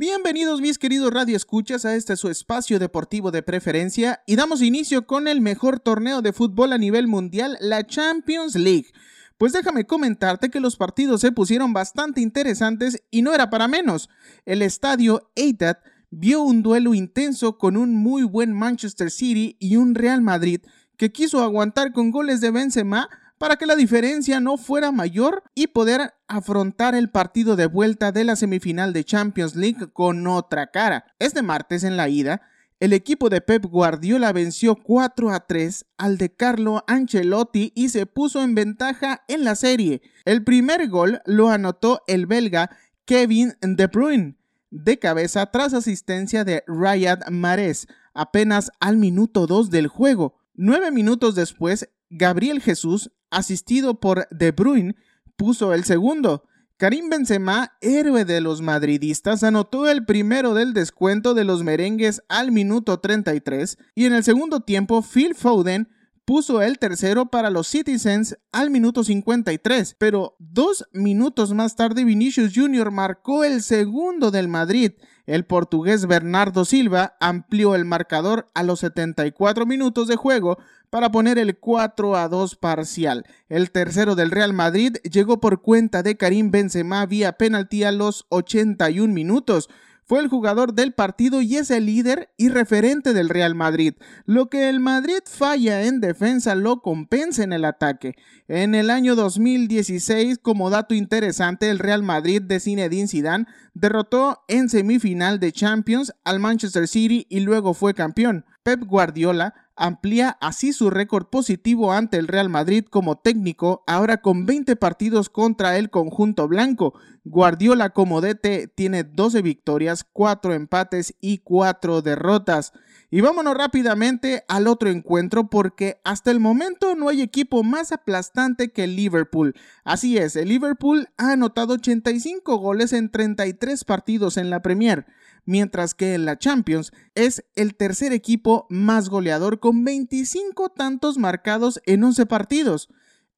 Bienvenidos mis queridos radioescuchas a este su espacio deportivo de preferencia y damos inicio con el mejor torneo de fútbol a nivel mundial, la Champions League. Pues déjame comentarte que los partidos se pusieron bastante interesantes y no era para menos. El estadio Etihad vio un duelo intenso con un muy buen Manchester City y un Real Madrid que quiso aguantar con goles de Benzema para que la diferencia no fuera mayor y poder afrontar el partido de vuelta de la semifinal de Champions League con otra cara. Este martes en la ida, el equipo de Pep Guardiola venció 4 a 3 al de Carlo Ancelotti y se puso en ventaja en la serie. El primer gol lo anotó el belga Kevin De Bruyne de cabeza tras asistencia de Riyad Mahrez apenas al minuto 2 del juego. Nueve minutos después, Gabriel Jesús, asistido por De Bruyne, puso el segundo. Karim Benzema, héroe de los madridistas, anotó el primero del descuento de los merengues al minuto 33 y en el segundo tiempo Phil Foden puso el tercero para los Citizens al minuto 53, pero dos minutos más tarde Vinicius Jr. marcó el segundo del Madrid el portugués Bernardo Silva amplió el marcador a los 74 minutos de juego para poner el 4 a 2 parcial. El tercero del Real Madrid llegó por cuenta de Karim Benzema vía penalti a los 81 minutos. Fue el jugador del partido y es el líder y referente del Real Madrid. Lo que el Madrid falla en defensa lo compensa en el ataque. En el año 2016, como dato interesante, el Real Madrid de Zinedine Zidane derrotó en semifinal de Champions al Manchester City y luego fue campeón. Pep Guardiola amplía así su récord positivo ante el Real Madrid como técnico, ahora con 20 partidos contra el conjunto blanco. Guardiola como DT tiene 12 victorias, 4 empates y 4 derrotas. Y vámonos rápidamente al otro encuentro porque hasta el momento no hay equipo más aplastante que Liverpool. Así es, el Liverpool ha anotado 85 goles en 33 partidos en la Premier mientras que en la Champions es el tercer equipo más goleador con 25 tantos marcados en 11 partidos.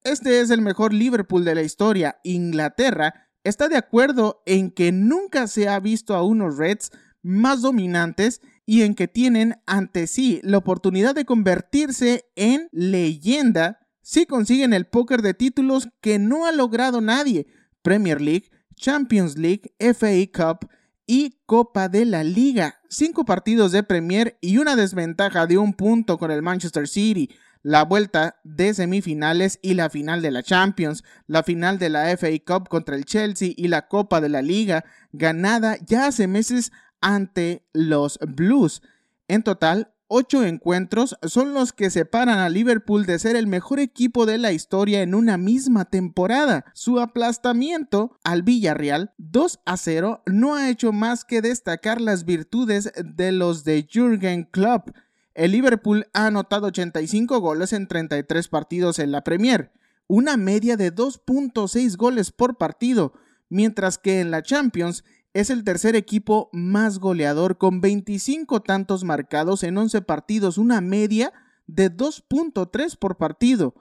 Este es el mejor Liverpool de la historia. Inglaterra está de acuerdo en que nunca se ha visto a unos Reds más dominantes y en que tienen ante sí la oportunidad de convertirse en leyenda si consiguen el póker de títulos que no ha logrado nadie, Premier League, Champions League, FA Cup, y Copa de la Liga. Cinco partidos de Premier y una desventaja de un punto con el Manchester City. La vuelta de semifinales y la final de la Champions, la final de la FA Cup contra el Chelsea y la Copa de la Liga, ganada ya hace meses ante los Blues. En total, Ocho encuentros son los que separan a Liverpool de ser el mejor equipo de la historia en una misma temporada. Su aplastamiento al Villarreal 2 a 0 no ha hecho más que destacar las virtudes de los de Jürgen Klopp. El Liverpool ha anotado 85 goles en 33 partidos en la Premier, una media de 2.6 goles por partido, mientras que en la Champions es el tercer equipo más goleador con 25 tantos marcados en 11 partidos, una media de 2.3 por partido.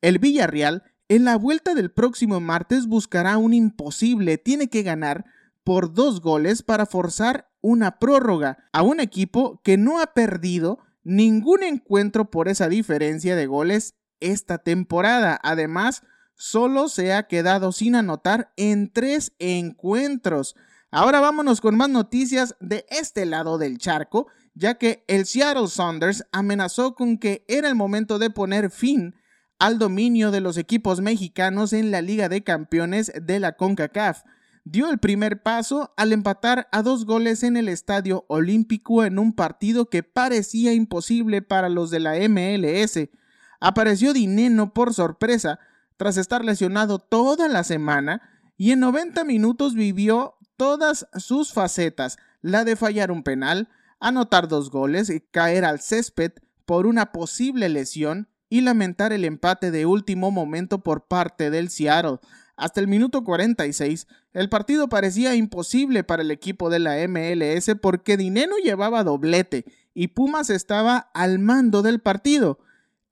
El Villarreal en la vuelta del próximo martes buscará un imposible, tiene que ganar por dos goles para forzar una prórroga a un equipo que no ha perdido ningún encuentro por esa diferencia de goles esta temporada. Además, solo se ha quedado sin anotar en tres encuentros. Ahora vámonos con más noticias de este lado del charco, ya que el Seattle Saunders amenazó con que era el momento de poner fin al dominio de los equipos mexicanos en la Liga de Campeones de la CONCACAF. Dio el primer paso al empatar a dos goles en el Estadio Olímpico en un partido que parecía imposible para los de la MLS. Apareció Dineno por sorpresa tras estar lesionado toda la semana y en 90 minutos vivió todas sus facetas, la de fallar un penal, anotar dos goles, y caer al césped por una posible lesión y lamentar el empate de último momento por parte del Seattle. Hasta el minuto 46, el partido parecía imposible para el equipo de la MLS porque Dineno llevaba doblete y Pumas estaba al mando del partido.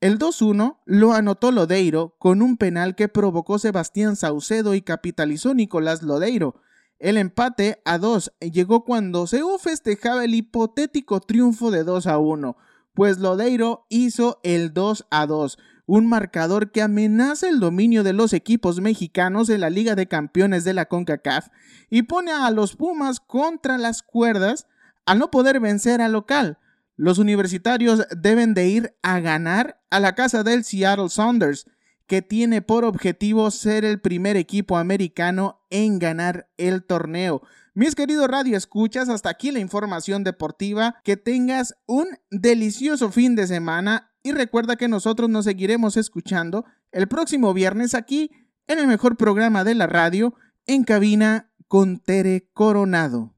El 2-1 lo anotó Lodeiro con un penal que provocó Sebastián Saucedo y capitalizó Nicolás Lodeiro. El empate a 2 llegó cuando Seúl festejaba el hipotético triunfo de 2 a 1, pues Lodeiro hizo el 2 a 2, un marcador que amenaza el dominio de los equipos mexicanos en la Liga de Campeones de la CONCACAF y pone a los Pumas contra las cuerdas al no poder vencer al local. Los universitarios deben de ir a ganar a la casa del Seattle Saunders, que tiene por objetivo ser el primer equipo americano en ganar el torneo. Mis queridos radio escuchas, hasta aquí la información deportiva. Que tengas un delicioso fin de semana y recuerda que nosotros nos seguiremos escuchando el próximo viernes aquí en el mejor programa de la radio, en cabina con Tere Coronado.